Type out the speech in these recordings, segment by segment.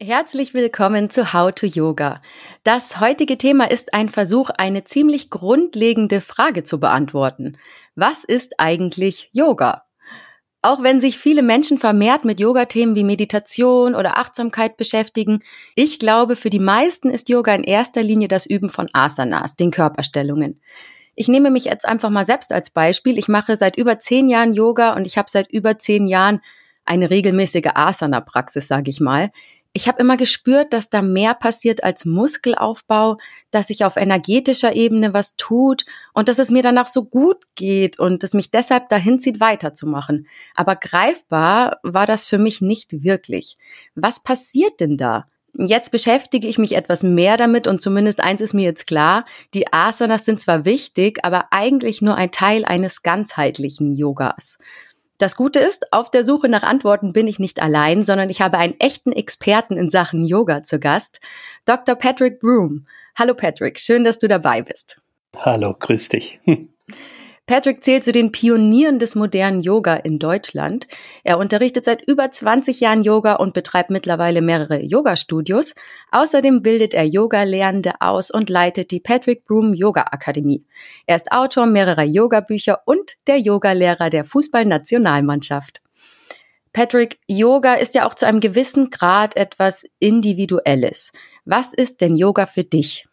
Herzlich willkommen zu How to Yoga. Das heutige Thema ist ein Versuch, eine ziemlich grundlegende Frage zu beantworten. Was ist eigentlich Yoga? Auch wenn sich viele Menschen vermehrt mit Yoga-Themen wie Meditation oder Achtsamkeit beschäftigen, ich glaube, für die meisten ist Yoga in erster Linie das Üben von Asanas, den Körperstellungen. Ich nehme mich jetzt einfach mal selbst als Beispiel. Ich mache seit über zehn Jahren Yoga und ich habe seit über zehn Jahren eine regelmäßige Asana-Praxis, sage ich mal ich habe immer gespürt, dass da mehr passiert als Muskelaufbau, dass sich auf energetischer Ebene was tut und dass es mir danach so gut geht und es mich deshalb dahin zieht, weiterzumachen. Aber greifbar war das für mich nicht wirklich. Was passiert denn da? Jetzt beschäftige ich mich etwas mehr damit und zumindest eins ist mir jetzt klar, die Asanas sind zwar wichtig, aber eigentlich nur ein Teil eines ganzheitlichen Yogas. Das Gute ist, auf der Suche nach Antworten bin ich nicht allein, sondern ich habe einen echten Experten in Sachen Yoga zu Gast, Dr. Patrick Broom. Hallo Patrick, schön, dass du dabei bist. Hallo, grüß dich. Patrick zählt zu den Pionieren des modernen Yoga in Deutschland. Er unterrichtet seit über 20 Jahren Yoga und betreibt mittlerweile mehrere Yoga-Studios. Außerdem bildet er Yoga-Lehrende aus und leitet die Patrick Broom Yoga Akademie. Er ist Autor mehrerer Yoga-Bücher und der Yogalehrer der Fußballnationalmannschaft. Patrick, Yoga ist ja auch zu einem gewissen Grad etwas Individuelles. Was ist denn Yoga für dich?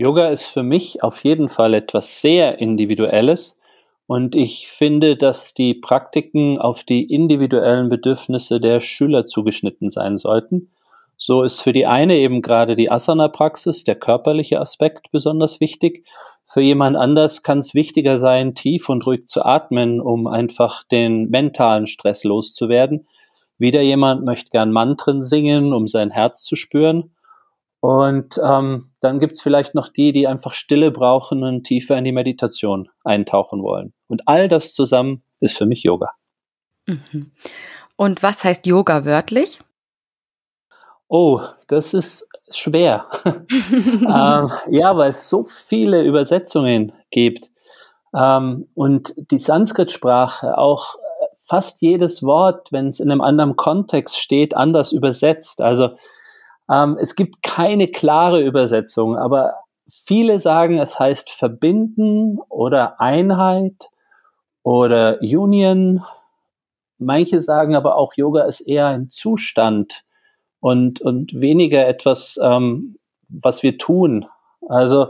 Yoga ist für mich auf jeden Fall etwas sehr Individuelles und ich finde, dass die Praktiken auf die individuellen Bedürfnisse der Schüler zugeschnitten sein sollten. So ist für die eine eben gerade die Asana-Praxis, der körperliche Aspekt besonders wichtig. Für jemand anders kann es wichtiger sein, tief und ruhig zu atmen, um einfach den mentalen Stress loszuwerden. Wieder jemand möchte gern Mantren singen, um sein Herz zu spüren. Und ähm, dann gibt's vielleicht noch die, die einfach Stille brauchen und tiefer in die Meditation eintauchen wollen. Und all das zusammen ist für mich Yoga. Mhm. Und was heißt Yoga wörtlich? Oh, das ist schwer. ähm, ja, weil es so viele Übersetzungen gibt. Ähm, und die Sanskrit-Sprache auch fast jedes Wort, wenn es in einem anderen Kontext steht, anders übersetzt. Also ähm, es gibt keine klare Übersetzung, aber viele sagen, es heißt verbinden oder Einheit oder Union. Manche sagen aber auch, Yoga ist eher ein Zustand und, und weniger etwas, ähm, was wir tun. Also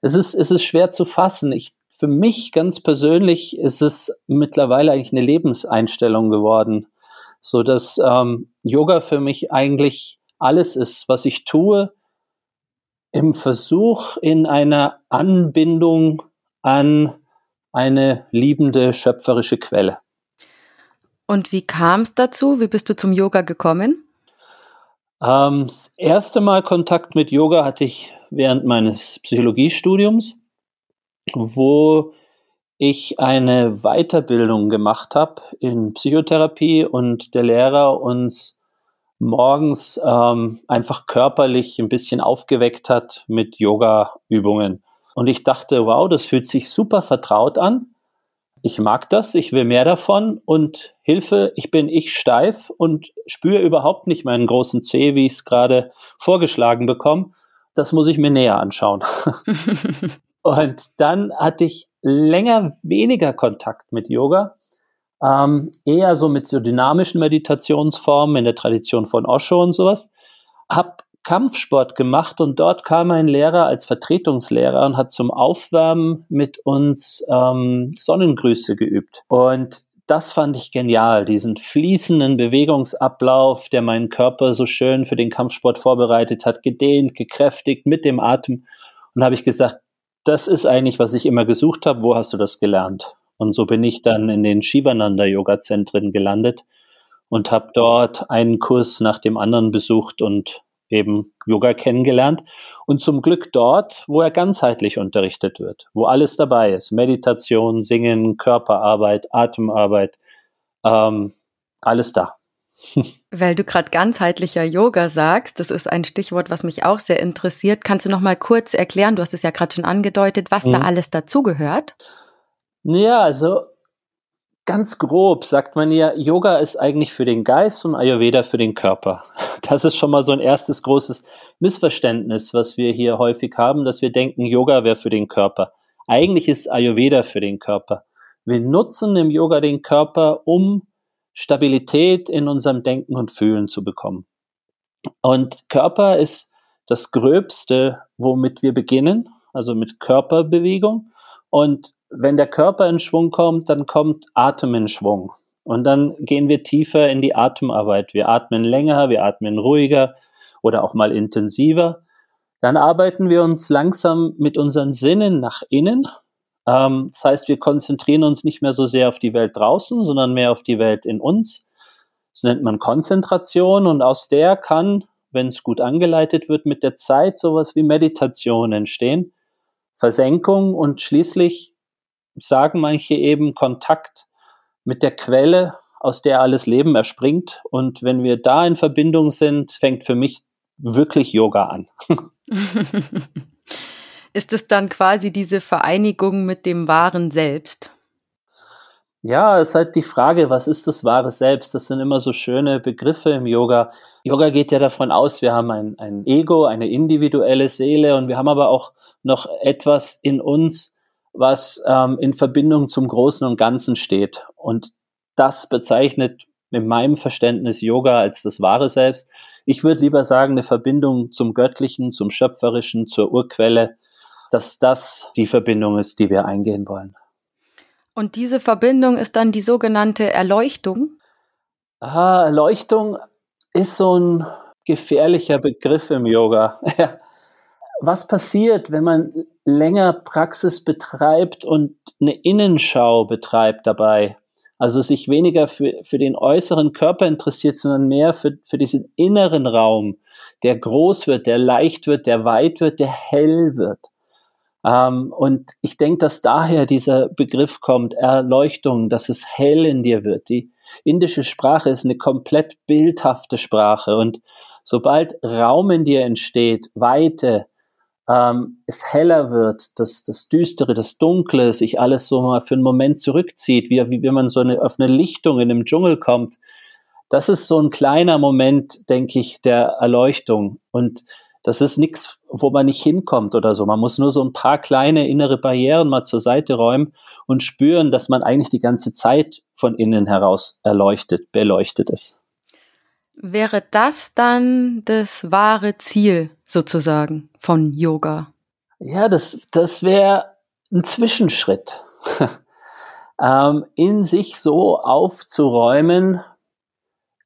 es ist, es ist schwer zu fassen. Ich, für mich ganz persönlich ist es mittlerweile eigentlich eine Lebenseinstellung geworden, so dass ähm, Yoga für mich eigentlich alles ist, was ich tue, im Versuch in einer Anbindung an eine liebende schöpferische Quelle. Und wie kam es dazu? Wie bist du zum Yoga gekommen? Ähm, das erste Mal Kontakt mit Yoga hatte ich während meines Psychologiestudiums, wo ich eine Weiterbildung gemacht habe in Psychotherapie und der Lehrer uns morgens ähm, einfach körperlich ein bisschen aufgeweckt hat mit Yoga-Übungen. Und ich dachte, wow, das fühlt sich super vertraut an. Ich mag das, ich will mehr davon und Hilfe, ich bin ich steif und spüre überhaupt nicht meinen großen Zeh, wie ich es gerade vorgeschlagen bekomme. Das muss ich mir näher anschauen. und dann hatte ich länger weniger Kontakt mit Yoga ähm, eher so mit so dynamischen Meditationsformen in der Tradition von Osho und sowas. Hab Kampfsport gemacht und dort kam ein Lehrer als Vertretungslehrer und hat zum Aufwärmen mit uns ähm, Sonnengrüße geübt. Und das fand ich genial, diesen fließenden Bewegungsablauf, der meinen Körper so schön für den Kampfsport vorbereitet hat, gedehnt, gekräftigt mit dem Atem. Und habe ich gesagt, das ist eigentlich, was ich immer gesucht habe. Wo hast du das gelernt? Und so bin ich dann in den Shivananda-Yoga-Zentren gelandet und habe dort einen Kurs nach dem anderen besucht und eben Yoga kennengelernt. Und zum Glück dort, wo er ganzheitlich unterrichtet wird, wo alles dabei ist. Meditation, Singen, Körperarbeit, Atemarbeit, ähm, alles da. Weil du gerade ganzheitlicher Yoga sagst, das ist ein Stichwort, was mich auch sehr interessiert. Kannst du noch mal kurz erklären, du hast es ja gerade schon angedeutet, was mhm. da alles dazugehört? Ja, also ganz grob sagt man ja, Yoga ist eigentlich für den Geist und Ayurveda für den Körper. Das ist schon mal so ein erstes großes Missverständnis, was wir hier häufig haben, dass wir denken, Yoga wäre für den Körper. Eigentlich ist Ayurveda für den Körper. Wir nutzen im Yoga den Körper, um Stabilität in unserem Denken und Fühlen zu bekommen. Und Körper ist das Gröbste, womit wir beginnen, also mit Körperbewegung. Und wenn der Körper in Schwung kommt, dann kommt Atem in Schwung. Und dann gehen wir tiefer in die Atemarbeit. Wir atmen länger, wir atmen ruhiger oder auch mal intensiver. Dann arbeiten wir uns langsam mit unseren Sinnen nach innen. Ähm, das heißt, wir konzentrieren uns nicht mehr so sehr auf die Welt draußen, sondern mehr auf die Welt in uns. Das nennt man Konzentration und aus der kann, wenn es gut angeleitet wird, mit der Zeit sowas wie Meditation entstehen. Versenkung und schließlich sagen manche eben Kontakt mit der Quelle, aus der alles Leben erspringt. Und wenn wir da in Verbindung sind, fängt für mich wirklich Yoga an. Ist es dann quasi diese Vereinigung mit dem wahren Selbst? Ja, es ist halt die Frage, was ist das wahre Selbst? Das sind immer so schöne Begriffe im Yoga. Yoga geht ja davon aus, wir haben ein, ein Ego, eine individuelle Seele und wir haben aber auch noch etwas in uns, was ähm, in Verbindung zum Großen und Ganzen steht. Und das bezeichnet in meinem Verständnis Yoga als das wahre Selbst. Ich würde lieber sagen, eine Verbindung zum Göttlichen, zum Schöpferischen, zur Urquelle, dass das die Verbindung ist, die wir eingehen wollen. Und diese Verbindung ist dann die sogenannte Erleuchtung? Aha, Erleuchtung ist so ein gefährlicher Begriff im Yoga. Was passiert, wenn man länger Praxis betreibt und eine Innenschau betreibt dabei? Also sich weniger für, für den äußeren Körper interessiert, sondern mehr für, für diesen inneren Raum, der groß wird, der leicht wird, der weit wird, der hell wird. Ähm, und ich denke, dass daher dieser Begriff kommt, Erleuchtung, dass es hell in dir wird. Die indische Sprache ist eine komplett bildhafte Sprache und sobald Raum in dir entsteht, Weite, ähm, es heller wird, das, das Düstere, das Dunkle, sich alles so mal für einen Moment zurückzieht, wie, wie wenn man so eine, auf eine Lichtung in einem Dschungel kommt. Das ist so ein kleiner Moment, denke ich, der Erleuchtung. Und das ist nichts, wo man nicht hinkommt oder so. Man muss nur so ein paar kleine innere Barrieren mal zur Seite räumen und spüren, dass man eigentlich die ganze Zeit von innen heraus erleuchtet, beleuchtet ist. Wäre das dann das wahre Ziel sozusagen von Yoga? Ja, das, das wäre ein Zwischenschritt. ähm, in sich so aufzuräumen,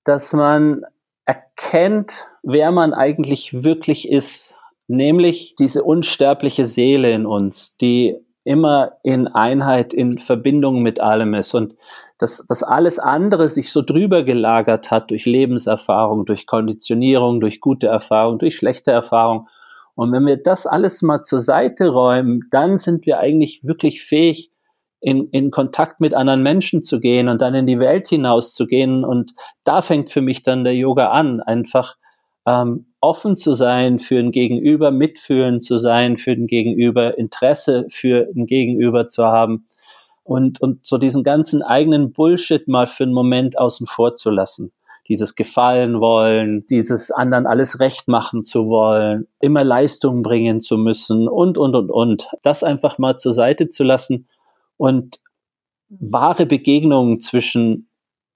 dass man erkennt, wer man eigentlich wirklich ist, nämlich diese unsterbliche Seele in uns, die immer in Einheit, in Verbindung mit allem ist und dass, dass alles andere sich so drüber gelagert hat durch Lebenserfahrung, durch Konditionierung, durch gute Erfahrung, durch schlechte Erfahrung. Und wenn wir das alles mal zur Seite räumen, dann sind wir eigentlich wirklich fähig, in, in Kontakt mit anderen Menschen zu gehen und dann in die Welt hinaus zu gehen. Und da fängt für mich dann der Yoga an, einfach ähm, offen zu sein für ein Gegenüber, mitfühlen zu sein für ein Gegenüber, Interesse für ein Gegenüber zu haben und, und so diesen ganzen eigenen Bullshit mal für einen Moment außen vor zu lassen. Dieses Gefallen wollen, dieses anderen alles recht machen zu wollen, immer Leistung bringen zu müssen und, und, und, und. Das einfach mal zur Seite zu lassen und wahre Begegnungen zwischen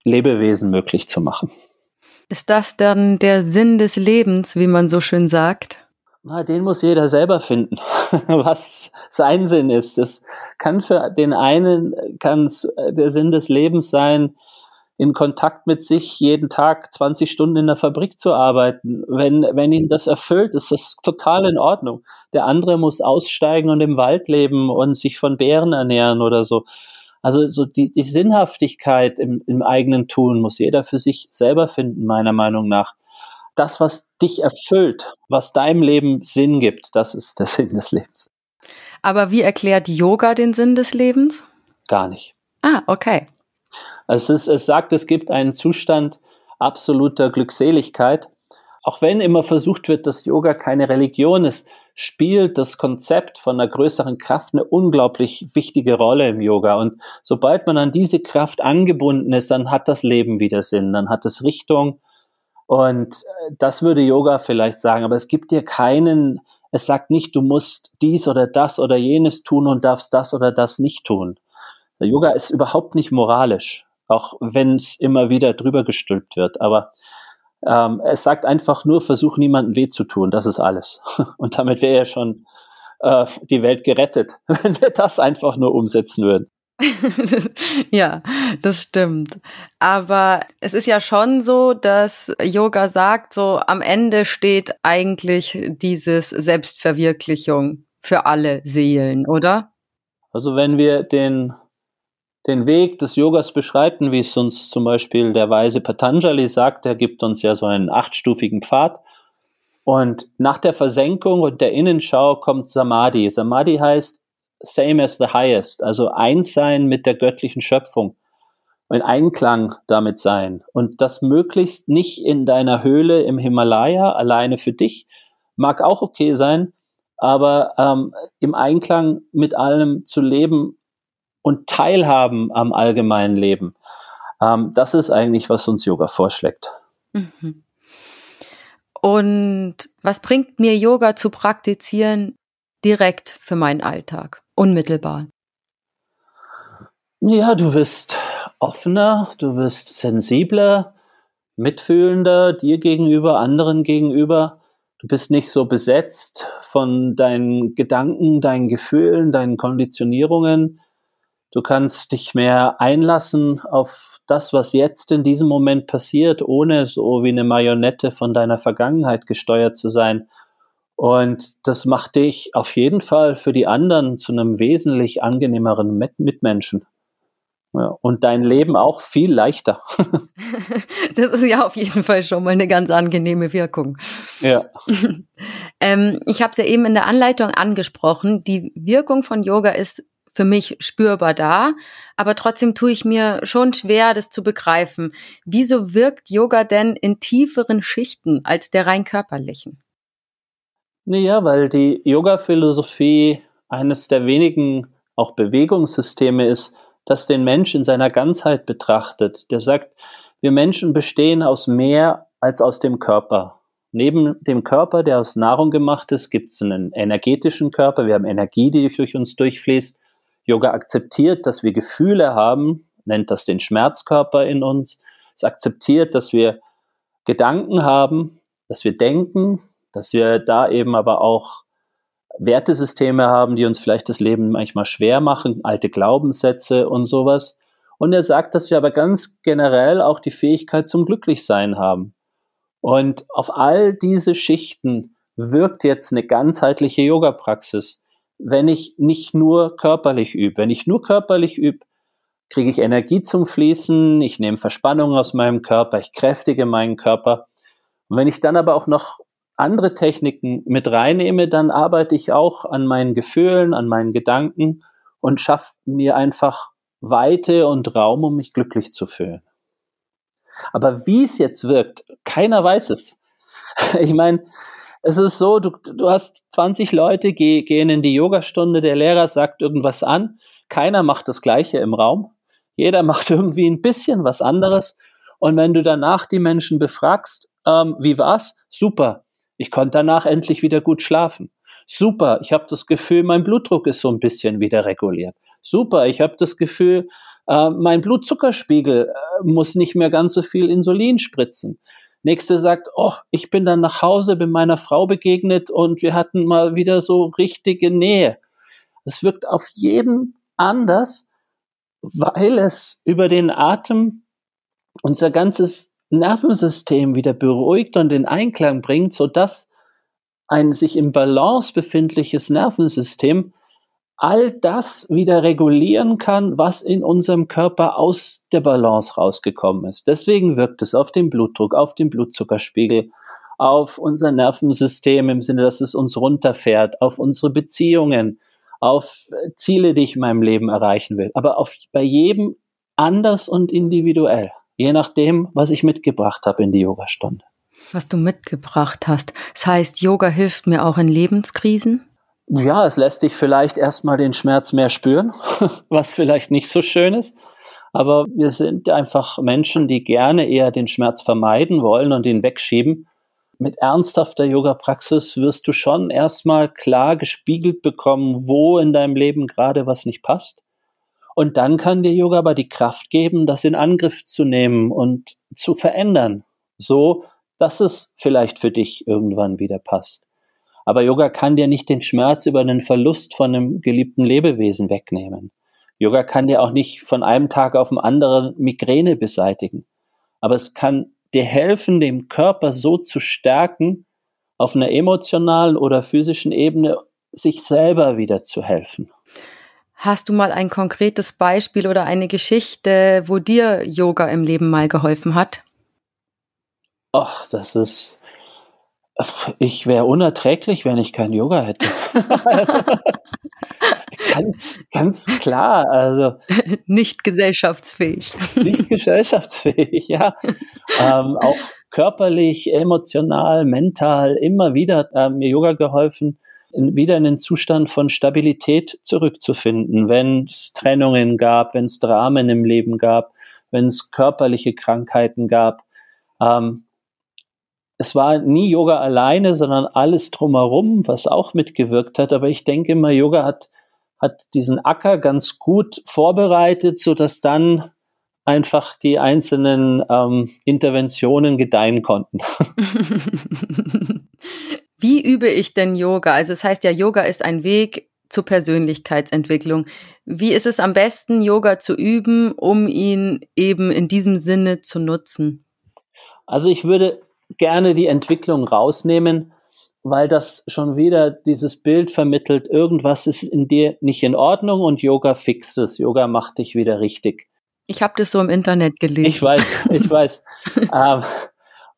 Lebewesen möglich zu machen. Ist das dann der Sinn des Lebens, wie man so schön sagt? Na, den muss jeder selber finden, was sein Sinn ist. Das kann für den einen kann der Sinn des Lebens sein, in Kontakt mit sich jeden Tag 20 Stunden in der Fabrik zu arbeiten. Wenn, wenn ihn das erfüllt, ist das total in Ordnung. Der andere muss aussteigen und im Wald leben und sich von Bären ernähren oder so. Also so die, die Sinnhaftigkeit im, im eigenen Tun muss jeder für sich selber finden, meiner Meinung nach. Das, was dich erfüllt, was deinem Leben Sinn gibt, das ist der Sinn des Lebens. Aber wie erklärt Yoga den Sinn des Lebens? Gar nicht. Ah, okay. Also es, ist, es sagt, es gibt einen Zustand absoluter Glückseligkeit. Auch wenn immer versucht wird, dass Yoga keine Religion ist, spielt das Konzept von einer größeren Kraft eine unglaublich wichtige Rolle im Yoga. Und sobald man an diese Kraft angebunden ist, dann hat das Leben wieder Sinn, dann hat es Richtung. Und äh, das würde Yoga vielleicht sagen, aber es gibt dir keinen, es sagt nicht, du musst dies oder das oder jenes tun und darfst das oder das nicht tun. Der Yoga ist überhaupt nicht moralisch, auch wenn es immer wieder drüber gestülpt wird. Aber ähm, es sagt einfach nur, versuch niemandem weh zu tun, das ist alles. Und damit wäre ja schon äh, die Welt gerettet, wenn wir das einfach nur umsetzen würden. ja, das stimmt. Aber es ist ja schon so, dass Yoga sagt, so am Ende steht eigentlich dieses Selbstverwirklichung für alle Seelen, oder? Also wenn wir den, den Weg des Yogas beschreiten, wie es uns zum Beispiel der weise Patanjali sagt, der gibt uns ja so einen achtstufigen Pfad. Und nach der Versenkung und der Innenschau kommt Samadhi. Samadhi heißt same as the highest, also eins sein mit der göttlichen Schöpfung, in Einklang damit sein und das möglichst nicht in deiner Höhle im Himalaya alleine für dich, mag auch okay sein, aber ähm, im Einklang mit allem zu leben und teilhaben am allgemeinen Leben. Ähm, das ist eigentlich, was uns Yoga vorschlägt. Mhm. Und was bringt mir Yoga zu praktizieren direkt für meinen Alltag? Unmittelbar? Ja, du wirst offener, du wirst sensibler, mitfühlender dir gegenüber, anderen gegenüber. Du bist nicht so besetzt von deinen Gedanken, deinen Gefühlen, deinen Konditionierungen. Du kannst dich mehr einlassen auf das, was jetzt in diesem Moment passiert, ohne so wie eine Marionette von deiner Vergangenheit gesteuert zu sein. Und das macht dich auf jeden Fall für die anderen zu einem wesentlich angenehmeren Mitmenschen. Ja, und dein Leben auch viel leichter. das ist ja auf jeden Fall schon mal eine ganz angenehme Wirkung. Ja. ähm, ich habe es ja eben in der Anleitung angesprochen. Die Wirkung von Yoga ist für mich spürbar da, aber trotzdem tue ich mir schon schwer, das zu begreifen. Wieso wirkt Yoga denn in tieferen Schichten als der rein körperlichen? Naja, weil die Yoga-Philosophie eines der wenigen auch Bewegungssysteme ist, das den Mensch in seiner Ganzheit betrachtet. Der sagt, wir Menschen bestehen aus mehr als aus dem Körper. Neben dem Körper, der aus Nahrung gemacht ist, gibt es einen energetischen Körper. Wir haben Energie, die durch uns durchfließt. Yoga akzeptiert, dass wir Gefühle haben, nennt das den Schmerzkörper in uns. Es akzeptiert, dass wir Gedanken haben, dass wir denken, dass wir da eben aber auch Wertesysteme haben, die uns vielleicht das Leben manchmal schwer machen, alte Glaubenssätze und sowas. Und er sagt, dass wir aber ganz generell auch die Fähigkeit zum Glücklichsein haben. Und auf all diese Schichten wirkt jetzt eine ganzheitliche Yoga-Praxis. Wenn ich nicht nur körperlich übe, wenn ich nur körperlich übe, kriege ich Energie zum Fließen, ich nehme Verspannung aus meinem Körper, ich kräftige meinen Körper. Und wenn ich dann aber auch noch andere Techniken mit reinnehme, dann arbeite ich auch an meinen Gefühlen, an meinen Gedanken und schaffe mir einfach Weite und Raum, um mich glücklich zu fühlen. Aber wie es jetzt wirkt, keiner weiß es. Ich meine, es ist so, du, du hast 20 Leute, geh, gehen in die Yogastunde, der Lehrer sagt irgendwas an, keiner macht das Gleiche im Raum, jeder macht irgendwie ein bisschen was anderes. Und wenn du danach die Menschen befragst, ähm, wie war's? Super. Ich konnte danach endlich wieder gut schlafen. Super, ich habe das Gefühl, mein Blutdruck ist so ein bisschen wieder reguliert. Super, ich habe das Gefühl, äh, mein Blutzuckerspiegel äh, muss nicht mehr ganz so viel Insulin spritzen. Nächste sagt, oh, ich bin dann nach Hause, bin meiner Frau begegnet und wir hatten mal wieder so richtige Nähe. Es wirkt auf jeden anders, weil es über den Atem unser ganzes Nervensystem wieder beruhigt und in Einklang bringt, sodass ein sich im Balance befindliches Nervensystem all das wieder regulieren kann, was in unserem Körper aus der Balance rausgekommen ist. Deswegen wirkt es auf den Blutdruck, auf den Blutzuckerspiegel, auf unser Nervensystem im Sinne, dass es uns runterfährt, auf unsere Beziehungen, auf Ziele, die ich in meinem Leben erreichen will, aber auf, bei jedem anders und individuell je nachdem, was ich mitgebracht habe in die Yogastunde. Was du mitgebracht hast. Das heißt, Yoga hilft mir auch in Lebenskrisen? Ja, es lässt dich vielleicht erstmal den Schmerz mehr spüren, was vielleicht nicht so schön ist. Aber wir sind einfach Menschen, die gerne eher den Schmerz vermeiden wollen und ihn wegschieben. Mit ernsthafter Yoga-Praxis wirst du schon erstmal klar gespiegelt bekommen, wo in deinem Leben gerade was nicht passt. Und dann kann dir Yoga aber die Kraft geben, das in Angriff zu nehmen und zu verändern. So, dass es vielleicht für dich irgendwann wieder passt. Aber Yoga kann dir nicht den Schmerz über den Verlust von einem geliebten Lebewesen wegnehmen. Yoga kann dir auch nicht von einem Tag auf den anderen Migräne beseitigen. Aber es kann dir helfen, den Körper so zu stärken, auf einer emotionalen oder physischen Ebene sich selber wieder zu helfen. Hast du mal ein konkretes Beispiel oder eine Geschichte, wo dir Yoga im Leben mal geholfen hat? Ach, das ist ich wäre unerträglich, wenn ich kein Yoga hätte. ganz, ganz klar. Also nicht gesellschaftsfähig. Nicht gesellschaftsfähig, ja. ähm, auch körperlich, emotional, mental immer wieder äh, mir Yoga geholfen, wieder in den Zustand von Stabilität zurückzufinden, wenn es Trennungen gab, wenn es Dramen im Leben gab, wenn es körperliche Krankheiten gab. Ähm, es war nie Yoga alleine, sondern alles drumherum, was auch mitgewirkt hat. Aber ich denke immer, Yoga hat, hat diesen Acker ganz gut vorbereitet, so dass dann einfach die einzelnen ähm, Interventionen gedeihen konnten. Wie übe ich denn Yoga? Also es heißt ja, Yoga ist ein Weg zur Persönlichkeitsentwicklung. Wie ist es am besten, Yoga zu üben, um ihn eben in diesem Sinne zu nutzen? Also ich würde gerne die Entwicklung rausnehmen, weil das schon wieder dieses Bild vermittelt, irgendwas ist in dir nicht in Ordnung und Yoga fixt es, Yoga macht dich wieder richtig. Ich habe das so im Internet gelesen. Ich weiß, ich weiß. ähm,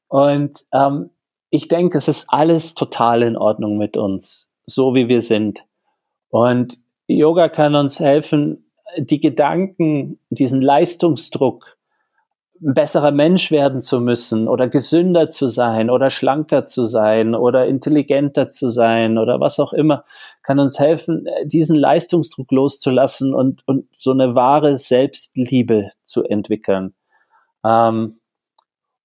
und ähm, ich denke, es ist alles total in Ordnung mit uns, so wie wir sind. Und Yoga kann uns helfen, die Gedanken, diesen Leistungsdruck, ein besserer Mensch werden zu müssen oder gesünder zu sein oder schlanker zu sein oder intelligenter zu sein oder was auch immer, kann uns helfen, diesen Leistungsdruck loszulassen und, und so eine wahre Selbstliebe zu entwickeln. Ähm,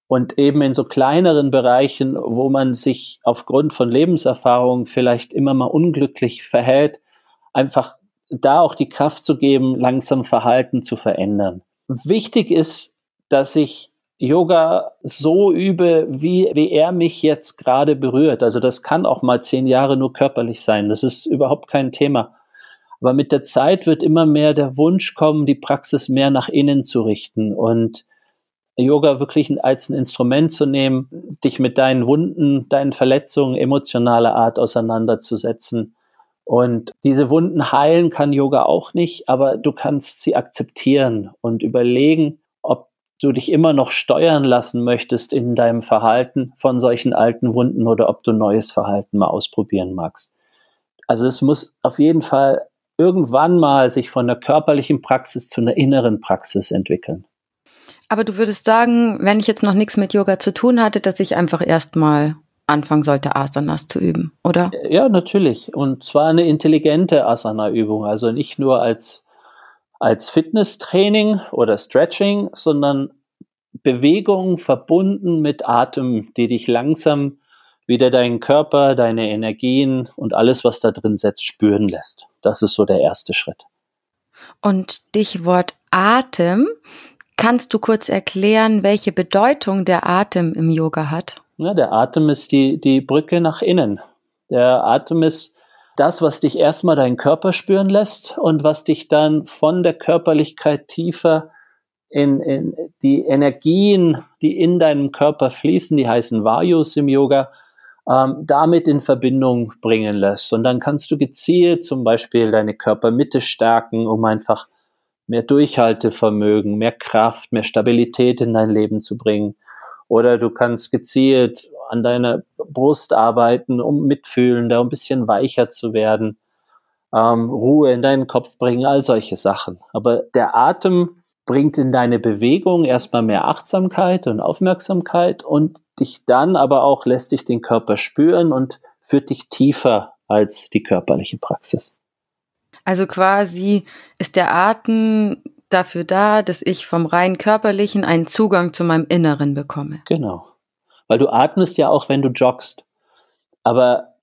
und eben in so kleineren Bereichen, wo man sich aufgrund von Lebenserfahrungen vielleicht immer mal unglücklich verhält, einfach da auch die Kraft zu geben, langsam Verhalten zu verändern. Wichtig ist, dass ich Yoga so übe, wie, wie er mich jetzt gerade berührt. Also das kann auch mal zehn Jahre nur körperlich sein. Das ist überhaupt kein Thema. Aber mit der Zeit wird immer mehr der Wunsch kommen, die Praxis mehr nach innen zu richten und Yoga wirklich als ein Instrument zu nehmen, dich mit deinen Wunden, deinen Verletzungen emotionaler Art auseinanderzusetzen. Und diese Wunden heilen kann Yoga auch nicht, aber du kannst sie akzeptieren und überlegen, du dich immer noch steuern lassen möchtest in deinem Verhalten von solchen alten Wunden oder ob du neues Verhalten mal ausprobieren magst. Also es muss auf jeden Fall irgendwann mal sich von der körperlichen Praxis zu einer inneren Praxis entwickeln. Aber du würdest sagen, wenn ich jetzt noch nichts mit Yoga zu tun hatte, dass ich einfach erstmal anfangen sollte, Asanas zu üben, oder? Ja, natürlich. Und zwar eine intelligente Asana-Übung. Also nicht nur als als Fitnesstraining oder Stretching, sondern Bewegung verbunden mit Atem, die dich langsam wieder deinen Körper, deine Energien und alles, was da drin setzt, spüren lässt. Das ist so der erste Schritt. Und Stichwort Atem. Kannst du kurz erklären, welche Bedeutung der Atem im Yoga hat? Ja, der Atem ist die, die Brücke nach innen. Der Atem ist das, was dich erstmal deinen Körper spüren lässt und was dich dann von der Körperlichkeit tiefer in, in die Energien, die in deinem Körper fließen, die heißen Vayus im Yoga, ähm, damit in Verbindung bringen lässt. Und dann kannst du gezielt zum Beispiel deine Körpermitte stärken, um einfach mehr Durchhaltevermögen, mehr Kraft, mehr Stabilität in dein Leben zu bringen. Oder du kannst gezielt an deiner Brust arbeiten, um mitfühlender, um ein bisschen weicher zu werden, ähm, Ruhe in deinen Kopf bringen, all solche Sachen. Aber der Atem bringt in deine Bewegung erstmal mehr Achtsamkeit und Aufmerksamkeit und dich dann aber auch lässt dich den Körper spüren und führt dich tiefer als die körperliche Praxis. Also quasi ist der Atem dafür da, dass ich vom rein körperlichen einen Zugang zu meinem Inneren bekomme. Genau. Weil du atmest ja auch, wenn du joggst. Aber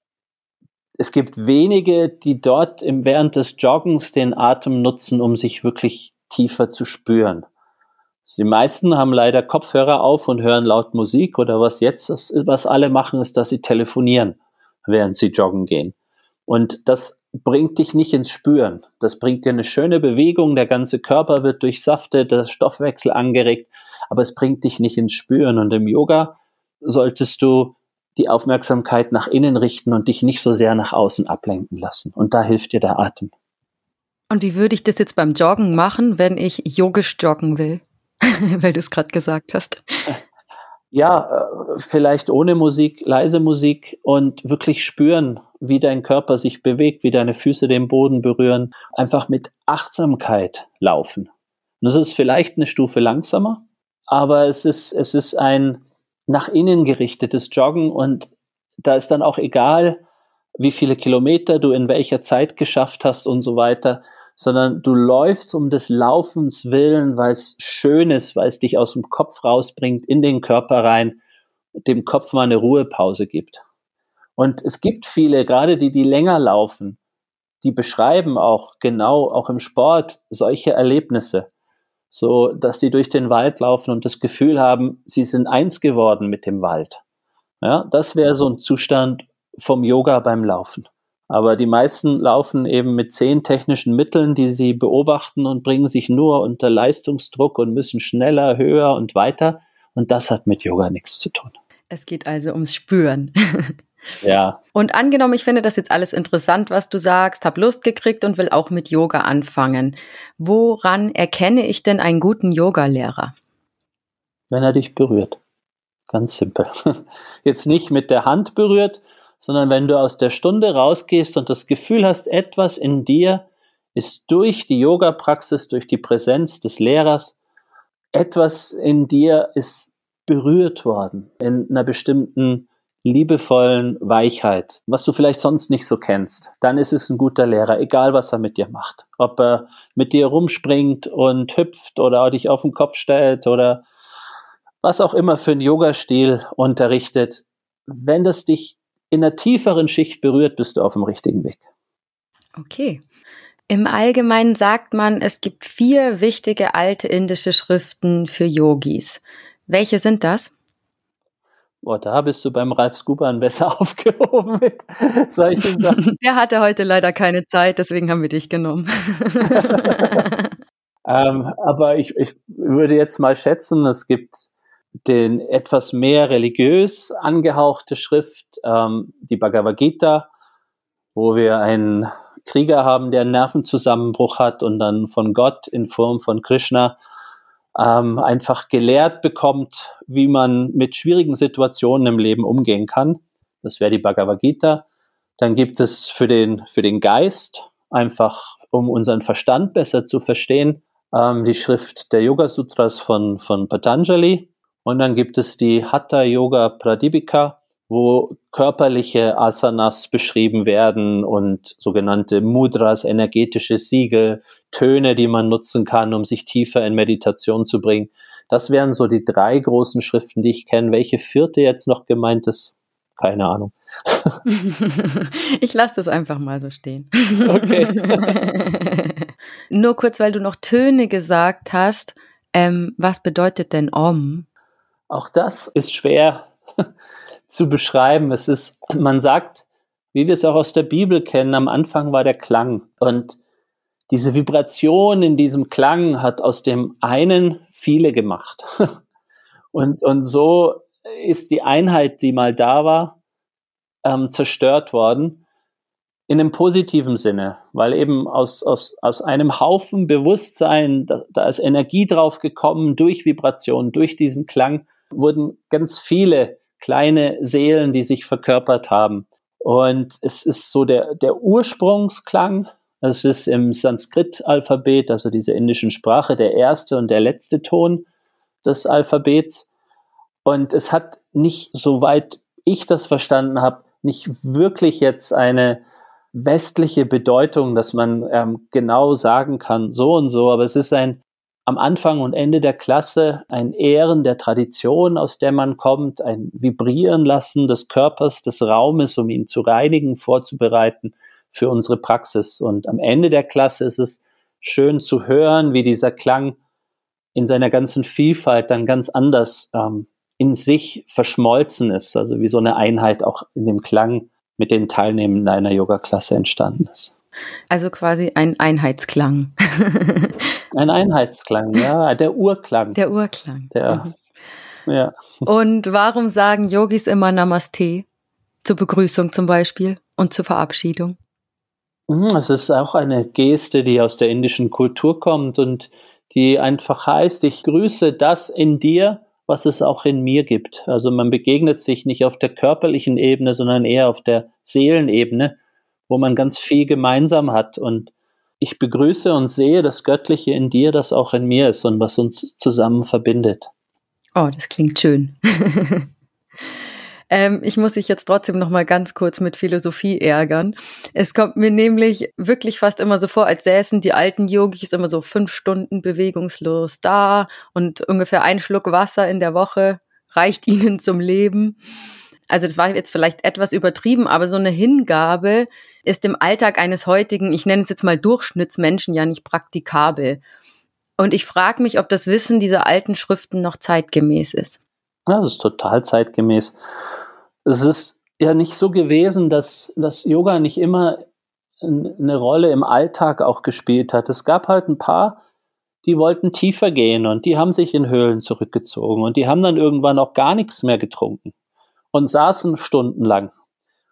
es gibt wenige, die dort im, während des Joggens den Atem nutzen, um sich wirklich tiefer zu spüren. Die meisten haben leider Kopfhörer auf und hören laut Musik oder was jetzt, was alle machen, ist, dass sie telefonieren, während sie joggen gehen. Und das bringt dich nicht ins Spüren. Das bringt dir eine schöne Bewegung, der ganze Körper wird durchsaftet, der Stoffwechsel angeregt, aber es bringt dich nicht ins Spüren. Und im Yoga solltest du die Aufmerksamkeit nach innen richten und dich nicht so sehr nach außen ablenken lassen. Und da hilft dir der Atem. Und wie würde ich das jetzt beim Joggen machen, wenn ich yogisch joggen will? Weil du es gerade gesagt hast. Ja, äh, vielleicht ohne Musik, leise Musik und wirklich spüren, wie dein Körper sich bewegt, wie deine Füße den Boden berühren. Einfach mit Achtsamkeit laufen. Und das ist vielleicht eine Stufe langsamer, aber es ist, es ist ein nach innen gerichtetes Joggen und da ist dann auch egal, wie viele Kilometer du in welcher Zeit geschafft hast und so weiter, sondern du läufst um des Laufens willen, weil es schön ist, weil es dich aus dem Kopf rausbringt, in den Körper rein, dem Kopf mal eine Ruhepause gibt. Und es gibt viele, gerade die, die länger laufen, die beschreiben auch genau, auch im Sport, solche Erlebnisse so dass sie durch den Wald laufen und das Gefühl haben, sie sind eins geworden mit dem Wald. Ja, das wäre so ein Zustand vom Yoga beim Laufen. Aber die meisten laufen eben mit zehn technischen Mitteln, die sie beobachten und bringen sich nur unter Leistungsdruck und müssen schneller, höher und weiter. Und das hat mit Yoga nichts zu tun. Es geht also ums Spüren. Ja. Und angenommen, ich finde das jetzt alles interessant, was du sagst, habe Lust gekriegt und will auch mit Yoga anfangen. Woran erkenne ich denn einen guten Yogalehrer? Wenn er dich berührt. Ganz simpel. Jetzt nicht mit der Hand berührt, sondern wenn du aus der Stunde rausgehst und das Gefühl hast, etwas in dir ist durch die Yoga-Praxis, durch die Präsenz des Lehrers, etwas in dir ist berührt worden in einer bestimmten liebevollen Weichheit, was du vielleicht sonst nicht so kennst, dann ist es ein guter Lehrer, egal was er mit dir macht. Ob er mit dir rumspringt und hüpft oder dich auf den Kopf stellt oder was auch immer für einen Yoga-Stil unterrichtet. Wenn das dich in einer tieferen Schicht berührt, bist du auf dem richtigen Weg. Okay. Im Allgemeinen sagt man, es gibt vier wichtige alte indische Schriften für Yogis. Welche sind das? Boah, da bist du beim Ralf Skuban besser aufgehoben mit solchen Sachen. Der hatte heute leider keine Zeit, deswegen haben wir dich genommen. ähm, aber ich, ich würde jetzt mal schätzen, es gibt den etwas mehr religiös angehauchte Schrift, ähm, die Bhagavad Gita, wo wir einen Krieger haben, der einen Nervenzusammenbruch hat und dann von Gott in Form von Krishna ähm, einfach gelehrt bekommt, wie man mit schwierigen Situationen im Leben umgehen kann. Das wäre die Bhagavad Gita. Dann gibt es für den, für den Geist, einfach um unseren Verstand besser zu verstehen, ähm, die Schrift der Yoga Sutras von, von Patanjali. Und dann gibt es die Hatha Yoga Pradipika, wo körperliche Asanas beschrieben werden und sogenannte Mudras, energetische Siegel, Töne, die man nutzen kann, um sich tiefer in Meditation zu bringen. Das wären so die drei großen Schriften, die ich kenne. Welche vierte jetzt noch gemeint ist, keine Ahnung. ich lasse das einfach mal so stehen. Okay. Nur kurz, weil du noch Töne gesagt hast. Ähm, was bedeutet denn Om? Auch das ist schwer zu beschreiben. Es ist, man sagt, wie wir es auch aus der Bibel kennen, am Anfang war der Klang. Und diese Vibration in diesem Klang hat aus dem einen viele gemacht. Und, und so ist die Einheit, die mal da war, ähm, zerstört worden. In einem positiven Sinne, weil eben aus, aus, aus einem Haufen Bewusstsein, da, da ist Energie drauf gekommen, durch Vibration, durch diesen Klang, wurden ganz viele kleine Seelen, die sich verkörpert haben. Und es ist so der, der Ursprungsklang. Es ist im Sanskrit-Alphabet, also dieser indischen Sprache, der erste und der letzte Ton des Alphabets. Und es hat nicht, soweit ich das verstanden habe, nicht wirklich jetzt eine westliche Bedeutung, dass man ähm, genau sagen kann, so und so, aber es ist ein am Anfang und Ende der Klasse ein Ehren der Tradition, aus der man kommt, ein Vibrieren lassen des Körpers, des Raumes, um ihn zu reinigen, vorzubereiten für unsere Praxis. Und am Ende der Klasse ist es schön zu hören, wie dieser Klang in seiner ganzen Vielfalt dann ganz anders ähm, in sich verschmolzen ist, also wie so eine Einheit auch in dem Klang mit den Teilnehmenden einer Yoga-Klasse entstanden ist. Also quasi ein Einheitsklang. ein Einheitsklang, ja, der Urklang. Der Urklang. Der, mhm. ja. Und warum sagen Yogis immer Namaste? Zur Begrüßung zum Beispiel und zur Verabschiedung? Mhm, es ist auch eine Geste, die aus der indischen Kultur kommt und die einfach heißt, ich grüße das in dir, was es auch in mir gibt. Also man begegnet sich nicht auf der körperlichen Ebene, sondern eher auf der Seelenebene, wo man ganz viel gemeinsam hat. Und ich begrüße und sehe das Göttliche in dir, das auch in mir ist und was uns zusammen verbindet. Oh, das klingt schön. Ähm, ich muss dich jetzt trotzdem noch mal ganz kurz mit Philosophie ärgern. Es kommt mir nämlich wirklich fast immer so vor, als säßen die alten Yogis immer so fünf Stunden bewegungslos da und ungefähr ein Schluck Wasser in der Woche reicht ihnen zum Leben. Also das war jetzt vielleicht etwas übertrieben, aber so eine Hingabe ist im Alltag eines heutigen, ich nenne es jetzt mal Durchschnittsmenschen, ja nicht praktikabel. Und ich frage mich, ob das Wissen dieser alten Schriften noch zeitgemäß ist. Ja, das ist total zeitgemäß. Es ist ja nicht so gewesen, dass, dass Yoga nicht immer eine Rolle im Alltag auch gespielt hat. Es gab halt ein paar, die wollten tiefer gehen und die haben sich in Höhlen zurückgezogen und die haben dann irgendwann auch gar nichts mehr getrunken und saßen stundenlang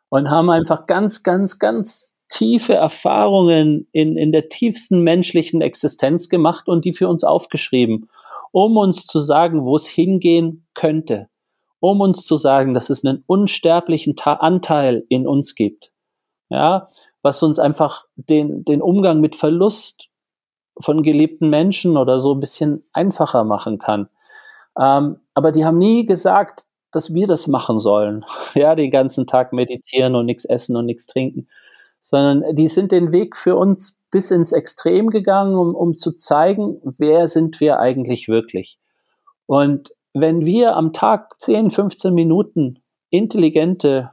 und haben einfach ganz, ganz, ganz tiefe Erfahrungen in, in der tiefsten menschlichen Existenz gemacht und die für uns aufgeschrieben um uns zu sagen, wo es hingehen könnte, um uns zu sagen, dass es einen unsterblichen Ta Anteil in uns gibt, ja, was uns einfach den, den Umgang mit Verlust von geliebten Menschen oder so ein bisschen einfacher machen kann. Ähm, aber die haben nie gesagt, dass wir das machen sollen, ja, den ganzen Tag meditieren und nichts essen und nichts trinken, sondern die sind den Weg für uns bis ins Extrem gegangen, um, um zu zeigen, wer sind wir eigentlich wirklich. Und wenn wir am Tag 10, 15 Minuten intelligente,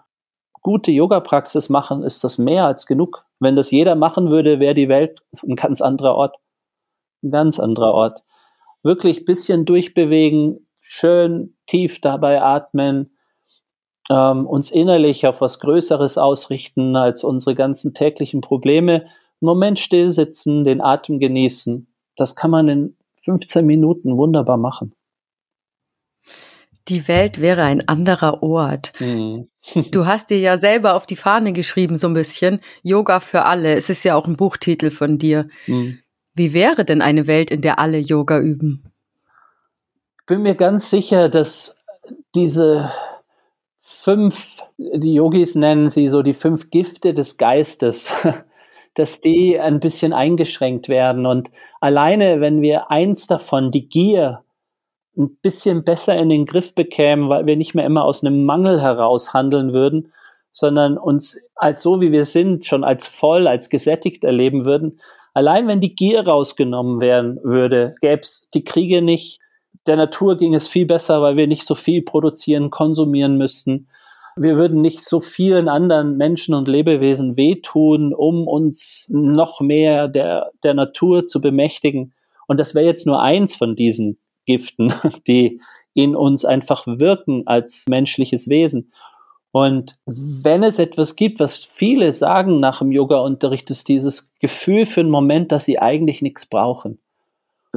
gute Yoga-Praxis machen, ist das mehr als genug. Wenn das jeder machen würde, wäre die Welt ein ganz anderer Ort. Ein ganz anderer Ort. Wirklich bisschen durchbewegen, schön tief dabei atmen, ähm, uns innerlich auf was Größeres ausrichten als unsere ganzen täglichen Probleme. Einen Moment stillsitzen, den Atem genießen. Das kann man in 15 Minuten wunderbar machen. Die Welt wäre ein anderer Ort. Mhm. du hast dir ja selber auf die Fahne geschrieben, so ein bisschen. Yoga für alle. Es ist ja auch ein Buchtitel von dir. Mhm. Wie wäre denn eine Welt, in der alle Yoga üben? Bin mir ganz sicher, dass diese fünf, die Yogis nennen sie so die fünf Gifte des Geistes, dass die ein bisschen eingeschränkt werden. Und alleine, wenn wir eins davon, die Gier, ein bisschen besser in den Griff bekämen, weil wir nicht mehr immer aus einem Mangel heraus handeln würden, sondern uns als so, wie wir sind, schon als voll, als gesättigt erleben würden. Allein wenn die Gier rausgenommen werden würde, gäbe es die Kriege nicht, der Natur ging es viel besser, weil wir nicht so viel produzieren, konsumieren müssten. Wir würden nicht so vielen anderen Menschen und Lebewesen wehtun, um uns noch mehr der, der Natur zu bemächtigen. Und das wäre jetzt nur eins von diesen Giften, die in uns einfach wirken als menschliches Wesen. Und wenn es etwas gibt, was viele sagen nach dem Yoga-Unterricht, ist dieses Gefühl für einen Moment, dass sie eigentlich nichts brauchen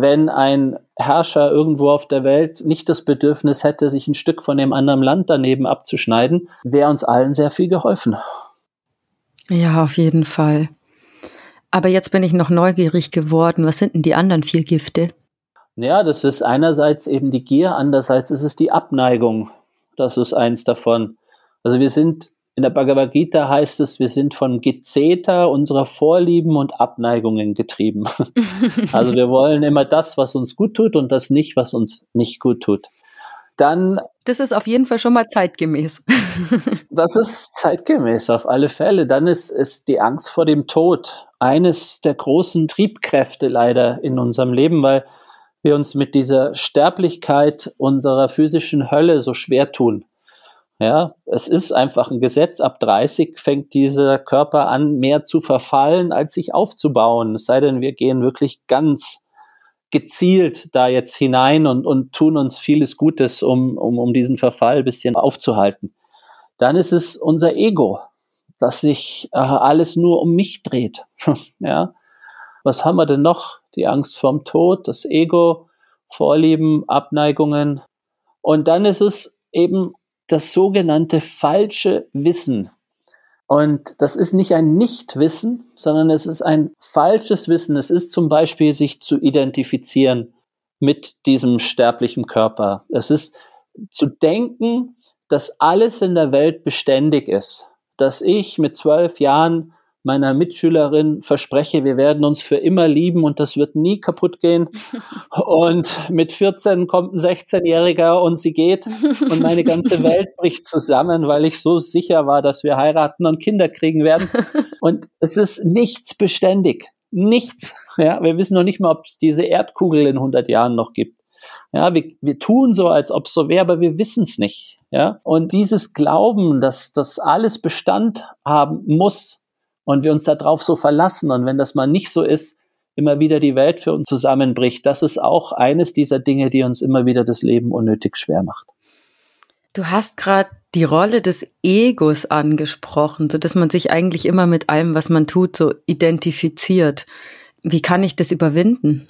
wenn ein Herrscher irgendwo auf der Welt nicht das Bedürfnis hätte, sich ein Stück von dem anderen Land daneben abzuschneiden, wäre uns allen sehr viel geholfen. Ja, auf jeden Fall. Aber jetzt bin ich noch neugierig geworden. Was sind denn die anderen vier Gifte? Ja, das ist einerseits eben die Gier, andererseits ist es die Abneigung. Das ist eins davon. Also wir sind in der Bhagavad Gita heißt es, wir sind von Gezeta unserer Vorlieben und Abneigungen getrieben. also wir wollen immer das, was uns gut tut und das nicht, was uns nicht gut tut. Dann. Das ist auf jeden Fall schon mal zeitgemäß. das ist zeitgemäß, auf alle Fälle. Dann ist, ist die Angst vor dem Tod eines der großen Triebkräfte leider in unserem Leben, weil wir uns mit dieser Sterblichkeit unserer physischen Hölle so schwer tun. Ja, es ist einfach ein Gesetz. Ab 30 fängt dieser Körper an, mehr zu verfallen, als sich aufzubauen. Es sei denn, wir gehen wirklich ganz gezielt da jetzt hinein und, und tun uns vieles Gutes, um, um, um diesen Verfall ein bisschen aufzuhalten. Dann ist es unser Ego, dass sich äh, alles nur um mich dreht. ja. Was haben wir denn noch? Die Angst vorm Tod, das Ego, Vorlieben, Abneigungen. Und dann ist es eben das sogenannte falsche Wissen. Und das ist nicht ein Nichtwissen, sondern es ist ein falsches Wissen. Es ist zum Beispiel, sich zu identifizieren mit diesem sterblichen Körper. Es ist zu denken, dass alles in der Welt beständig ist. Dass ich mit zwölf Jahren meiner Mitschülerin verspreche, wir werden uns für immer lieben und das wird nie kaputt gehen. Und mit 14 kommt ein 16-Jähriger und sie geht und meine ganze Welt bricht zusammen, weil ich so sicher war, dass wir heiraten und Kinder kriegen werden. Und es ist nichts beständig. Nichts. Ja, wir wissen noch nicht mal, ob es diese Erdkugel in 100 Jahren noch gibt. Ja, wir, wir tun so, als ob es so wäre, aber wir wissen es nicht. Ja, und dieses Glauben, dass das alles Bestand haben muss, und wir uns darauf so verlassen. Und wenn das mal nicht so ist, immer wieder die Welt für uns zusammenbricht. Das ist auch eines dieser Dinge, die uns immer wieder das Leben unnötig schwer macht. Du hast gerade die Rolle des Egos angesprochen, so dass man sich eigentlich immer mit allem, was man tut, so identifiziert. Wie kann ich das überwinden?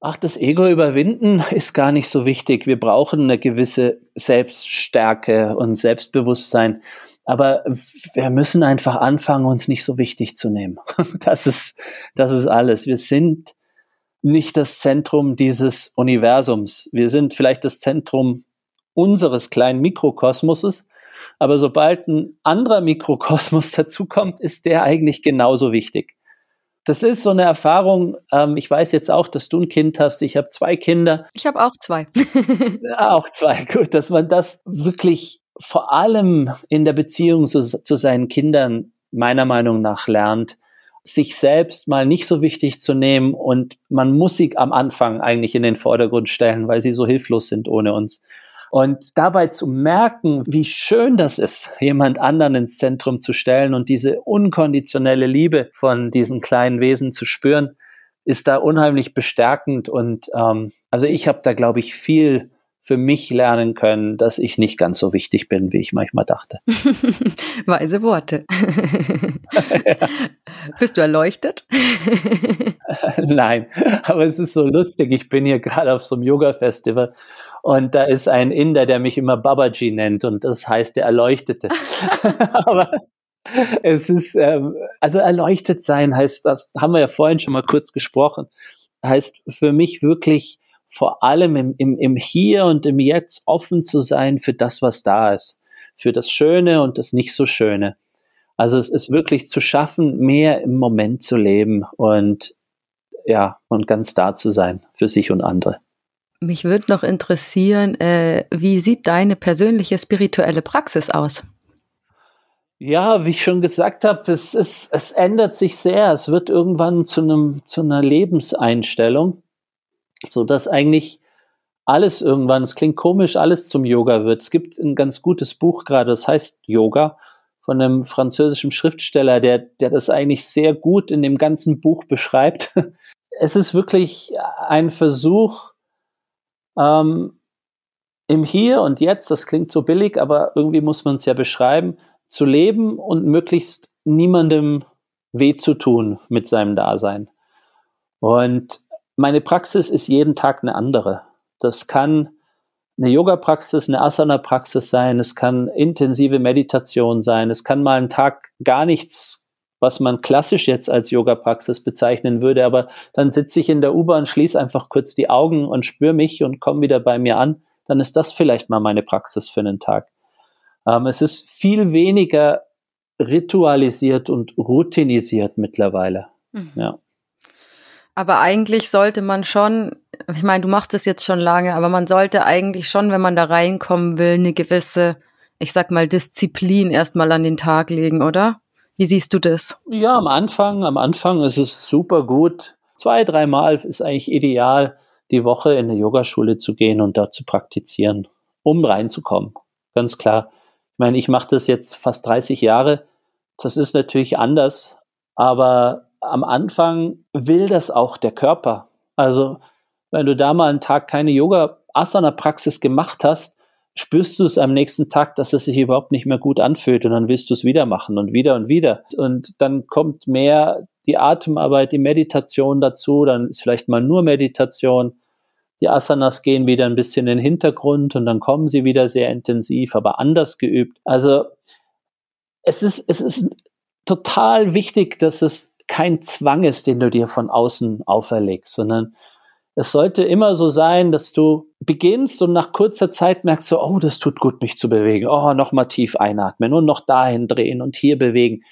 Ach, das Ego überwinden ist gar nicht so wichtig. Wir brauchen eine gewisse Selbststärke und Selbstbewusstsein. Aber wir müssen einfach anfangen, uns nicht so wichtig zu nehmen. Das ist, das ist alles. Wir sind nicht das Zentrum dieses Universums. Wir sind vielleicht das Zentrum unseres kleinen Mikrokosmoses. Aber sobald ein anderer Mikrokosmos dazukommt, ist der eigentlich genauso wichtig. Das ist so eine Erfahrung. Ähm, ich weiß jetzt auch, dass du ein Kind hast. Ich habe zwei Kinder. Ich habe auch zwei. auch zwei. Gut, dass man das wirklich vor allem in der Beziehung zu, zu seinen Kindern meiner Meinung nach lernt, sich selbst mal nicht so wichtig zu nehmen und man muss sie am Anfang eigentlich in den Vordergrund stellen, weil sie so hilflos sind ohne uns. Und dabei zu merken, wie schön das ist, jemand anderen ins Zentrum zu stellen und diese unkonditionelle Liebe von diesen kleinen Wesen zu spüren, ist da unheimlich bestärkend. Und ähm, also ich habe da, glaube ich, viel für mich lernen können, dass ich nicht ganz so wichtig bin, wie ich manchmal dachte. Weise Worte. ja. Bist du erleuchtet? Nein, aber es ist so lustig. Ich bin hier gerade auf so einem Yoga-Festival und da ist ein Inder, der mich immer Babaji nennt und das heißt der Erleuchtete. aber es ist, ähm, also erleuchtet sein heißt, das haben wir ja vorhin schon mal kurz gesprochen, heißt für mich wirklich vor allem im, im, im Hier und im Jetzt offen zu sein für das, was da ist, für das Schöne und das nicht so Schöne. Also es ist wirklich zu schaffen, mehr im Moment zu leben und ja, und ganz da zu sein für sich und andere. Mich würde noch interessieren, äh, wie sieht deine persönliche spirituelle Praxis aus? Ja, wie ich schon gesagt habe, es, ist, es ändert sich sehr. Es wird irgendwann zu, einem, zu einer Lebenseinstellung so dass eigentlich alles irgendwann, es klingt komisch, alles zum Yoga wird. Es gibt ein ganz gutes Buch gerade, das heißt Yoga von einem französischen Schriftsteller, der, der das eigentlich sehr gut in dem ganzen Buch beschreibt. Es ist wirklich ein Versuch, ähm, im Hier und Jetzt, das klingt so billig, aber irgendwie muss man es ja beschreiben, zu leben und möglichst niemandem weh zu tun mit seinem Dasein. Und meine Praxis ist jeden Tag eine andere. Das kann eine Yoga-Praxis, eine Asana-Praxis sein, es kann intensive Meditation sein, es kann mal ein Tag gar nichts, was man klassisch jetzt als Yoga-Praxis bezeichnen würde, aber dann sitze ich in der U-Bahn, schließe einfach kurz die Augen und spüre mich und komme wieder bei mir an, dann ist das vielleicht mal meine Praxis für einen Tag. Ähm, es ist viel weniger ritualisiert und routinisiert mittlerweile. Mhm. Ja. Aber eigentlich sollte man schon, ich meine, du machst es jetzt schon lange, aber man sollte eigentlich schon, wenn man da reinkommen will, eine gewisse, ich sag mal, Disziplin erstmal an den Tag legen, oder? Wie siehst du das? Ja, am Anfang, am Anfang ist es super gut. Zwei, dreimal ist eigentlich ideal. die Woche in eine Yogaschule zu gehen und dort zu praktizieren, um reinzukommen. Ganz klar. Ich meine, ich mache das jetzt fast 30 Jahre. Das ist natürlich anders, aber am Anfang will das auch der Körper. Also, wenn du da mal einen Tag keine Yoga-Asana-Praxis gemacht hast, spürst du es am nächsten Tag, dass es sich überhaupt nicht mehr gut anfühlt und dann willst du es wieder machen und wieder und wieder. Und dann kommt mehr die Atemarbeit, die Meditation dazu, dann ist vielleicht mal nur Meditation. Die Asanas gehen wieder ein bisschen in den Hintergrund und dann kommen sie wieder sehr intensiv, aber anders geübt. Also es ist, es ist total wichtig, dass es kein Zwang ist, den du dir von außen auferlegst, sondern es sollte immer so sein, dass du beginnst und nach kurzer Zeit merkst du, oh, das tut gut, mich zu bewegen. Oh, nochmal tief einatmen und noch dahin drehen und hier bewegen.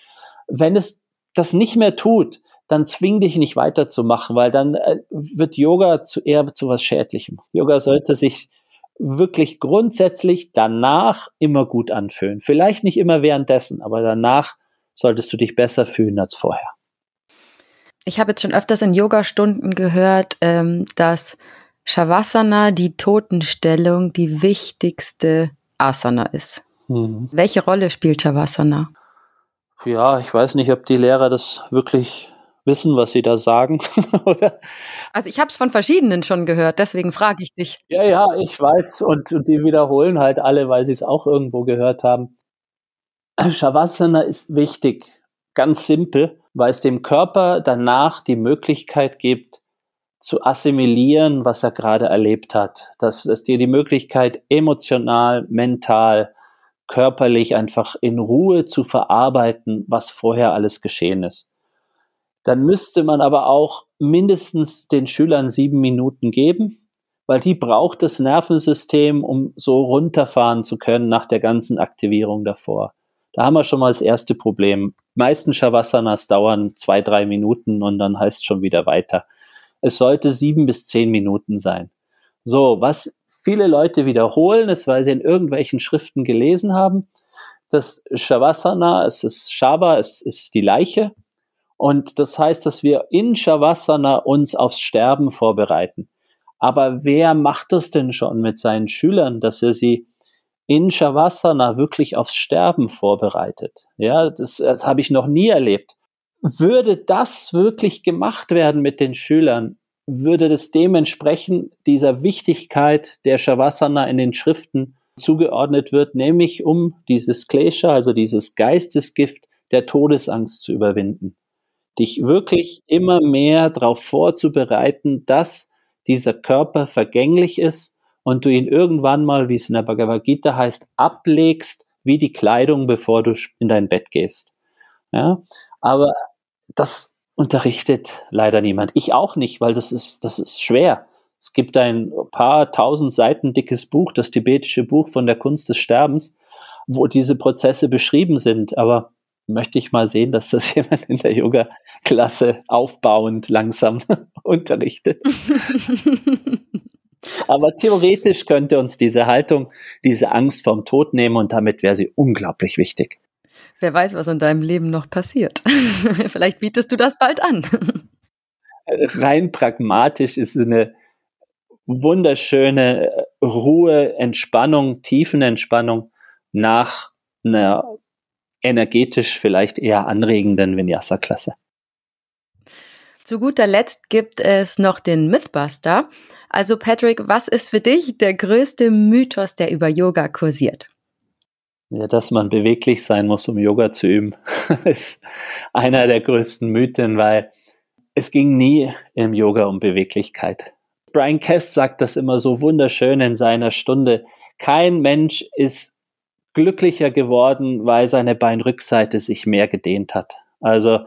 Wenn es das nicht mehr tut, dann zwing dich nicht weiterzumachen, weil dann äh, wird Yoga zu eher zu was Schädlichem. Yoga sollte sich wirklich grundsätzlich danach immer gut anfühlen. Vielleicht nicht immer währenddessen, aber danach solltest du dich besser fühlen als vorher. Ich habe jetzt schon öfters in Yoga-Stunden gehört, ähm, dass Shavasana, die Totenstellung, die wichtigste Asana ist. Mhm. Welche Rolle spielt Shavasana? Ja, ich weiß nicht, ob die Lehrer das wirklich wissen, was sie da sagen. Also ich habe es von verschiedenen schon gehört, deswegen frage ich dich. Ja, ja, ich weiß und, und die wiederholen halt alle, weil sie es auch irgendwo gehört haben. Shavasana ist wichtig, ganz simpel, weil es dem Körper danach die Möglichkeit gibt, zu assimilieren, was er gerade erlebt hat. Dass es dir die Möglichkeit emotional, mental, körperlich einfach in Ruhe zu verarbeiten, was vorher alles geschehen ist. Dann müsste man aber auch mindestens den Schülern sieben Minuten geben, weil die braucht das Nervensystem, um so runterfahren zu können nach der ganzen Aktivierung davor. Da haben wir schon mal das erste Problem. Meisten Shavasanas dauern zwei, drei Minuten und dann heißt es schon wieder weiter. Es sollte sieben bis zehn Minuten sein. So, was viele Leute wiederholen es, weil sie in irgendwelchen Schriften gelesen haben. Das Shavasana, es ist Shava, es ist die Leiche. Und das heißt, dass wir in Shavasana uns aufs Sterben vorbereiten. Aber wer macht das denn schon mit seinen Schülern, dass er sie in Shavasana wirklich aufs Sterben vorbereitet? Ja, das, das habe ich noch nie erlebt. Würde das wirklich gemacht werden mit den Schülern, würde das dementsprechend dieser Wichtigkeit der Shavasana in den Schriften zugeordnet wird, nämlich um dieses Klesha, also dieses Geistesgift der Todesangst zu überwinden. Dich wirklich immer mehr darauf vorzubereiten, dass dieser Körper vergänglich ist und du ihn irgendwann mal, wie es in der Bhagavad Gita heißt, ablegst wie die Kleidung, bevor du in dein Bett gehst. Ja, aber das unterrichtet leider niemand. Ich auch nicht, weil das ist, das ist schwer. Es gibt ein paar tausend Seiten dickes Buch, das tibetische Buch von der Kunst des Sterbens, wo diese Prozesse beschrieben sind. Aber möchte ich mal sehen, dass das jemand in der Yoga-Klasse aufbauend langsam unterrichtet. Aber theoretisch könnte uns diese Haltung, diese Angst vom Tod nehmen und damit wäre sie unglaublich wichtig. Wer weiß, was in deinem Leben noch passiert. Vielleicht bietest du das bald an. Rein pragmatisch ist es eine wunderschöne Ruhe, Entspannung, Tiefenentspannung nach einer energetisch vielleicht eher anregenden Vinyasa-Klasse. Zu guter Letzt gibt es noch den Mythbuster. Also Patrick, was ist für dich der größte Mythos, der über Yoga kursiert? Ja, dass man beweglich sein muss, um Yoga zu üben, ist einer der größten Mythen, weil es ging nie im Yoga um Beweglichkeit. Brian Kest sagt das immer so wunderschön in seiner Stunde. Kein Mensch ist glücklicher geworden, weil seine Beinrückseite sich mehr gedehnt hat. Also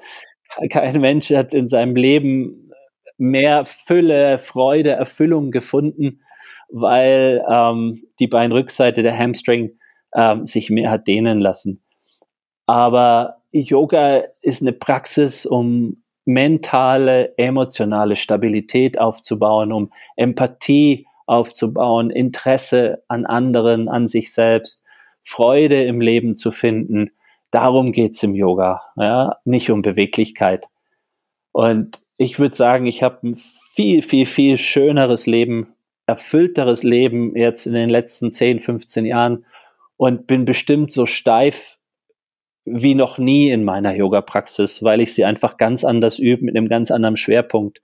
kein Mensch hat in seinem Leben mehr Fülle, Freude, Erfüllung gefunden, weil ähm, die Beinrückseite der Hamstring ähm, sich mehr hat dehnen lassen. Aber Yoga ist eine Praxis, um mentale, emotionale Stabilität aufzubauen, um Empathie aufzubauen, Interesse an anderen, an sich selbst, Freude im Leben zu finden. Darum geht's im Yoga, ja, nicht um Beweglichkeit. Und ich würde sagen, ich habe ein viel, viel, viel schöneres Leben, erfüllteres Leben jetzt in den letzten 10, 15 Jahren und bin bestimmt so steif wie noch nie in meiner Yoga-Praxis, weil ich sie einfach ganz anders übe mit einem ganz anderen Schwerpunkt.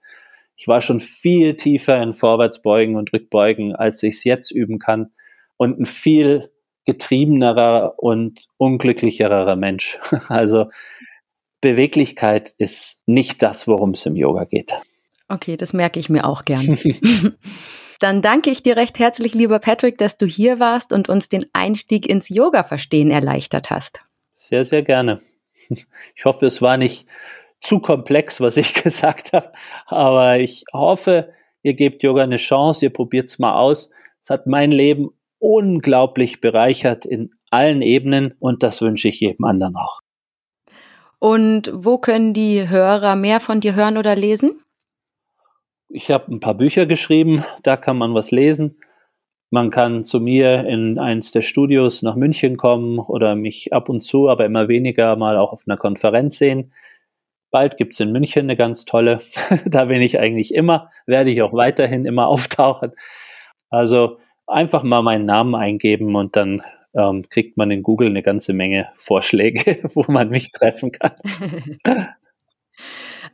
Ich war schon viel tiefer in Vorwärtsbeugen und Rückbeugen, als ich es jetzt üben kann und ein viel getriebenerer und unglücklicherer Mensch. Also Beweglichkeit ist nicht das, worum es im Yoga geht. Okay, das merke ich mir auch gern. Dann danke ich dir recht herzlich, lieber Patrick, dass du hier warst und uns den Einstieg ins Yoga-Verstehen erleichtert hast. Sehr, sehr gerne. Ich hoffe, es war nicht zu komplex, was ich gesagt habe, aber ich hoffe, ihr gebt Yoga eine Chance, ihr probiert es mal aus. Es hat mein Leben unglaublich bereichert in allen Ebenen und das wünsche ich jedem anderen auch. Und wo können die Hörer mehr von dir hören oder lesen? Ich habe ein paar Bücher geschrieben, da kann man was lesen. Man kann zu mir in eins der Studios nach München kommen oder mich ab und zu, aber immer weniger mal auch auf einer Konferenz sehen. Bald gibt es in München eine ganz tolle. da bin ich eigentlich immer, werde ich auch weiterhin immer auftauchen. Also einfach mal meinen Namen eingeben und dann ähm, kriegt man in Google eine ganze Menge Vorschläge, wo man mich treffen kann.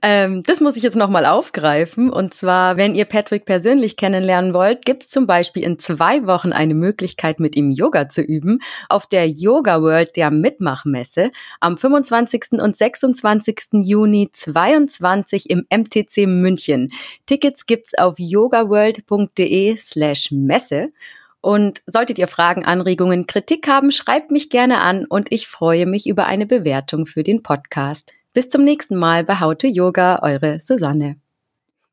Ähm, das muss ich jetzt nochmal aufgreifen. Und zwar, wenn ihr Patrick persönlich kennenlernen wollt, gibt es zum Beispiel in zwei Wochen eine Möglichkeit, mit ihm Yoga zu üben auf der Yoga World der Mitmachmesse am 25. und 26. Juni 22 im MTC München. Tickets gibt's auf yogaworld.de slash Messe. Und solltet ihr Fragen, Anregungen, Kritik haben, schreibt mich gerne an und ich freue mich über eine Bewertung für den Podcast. Bis zum nächsten Mal bei to Yoga, eure Susanne.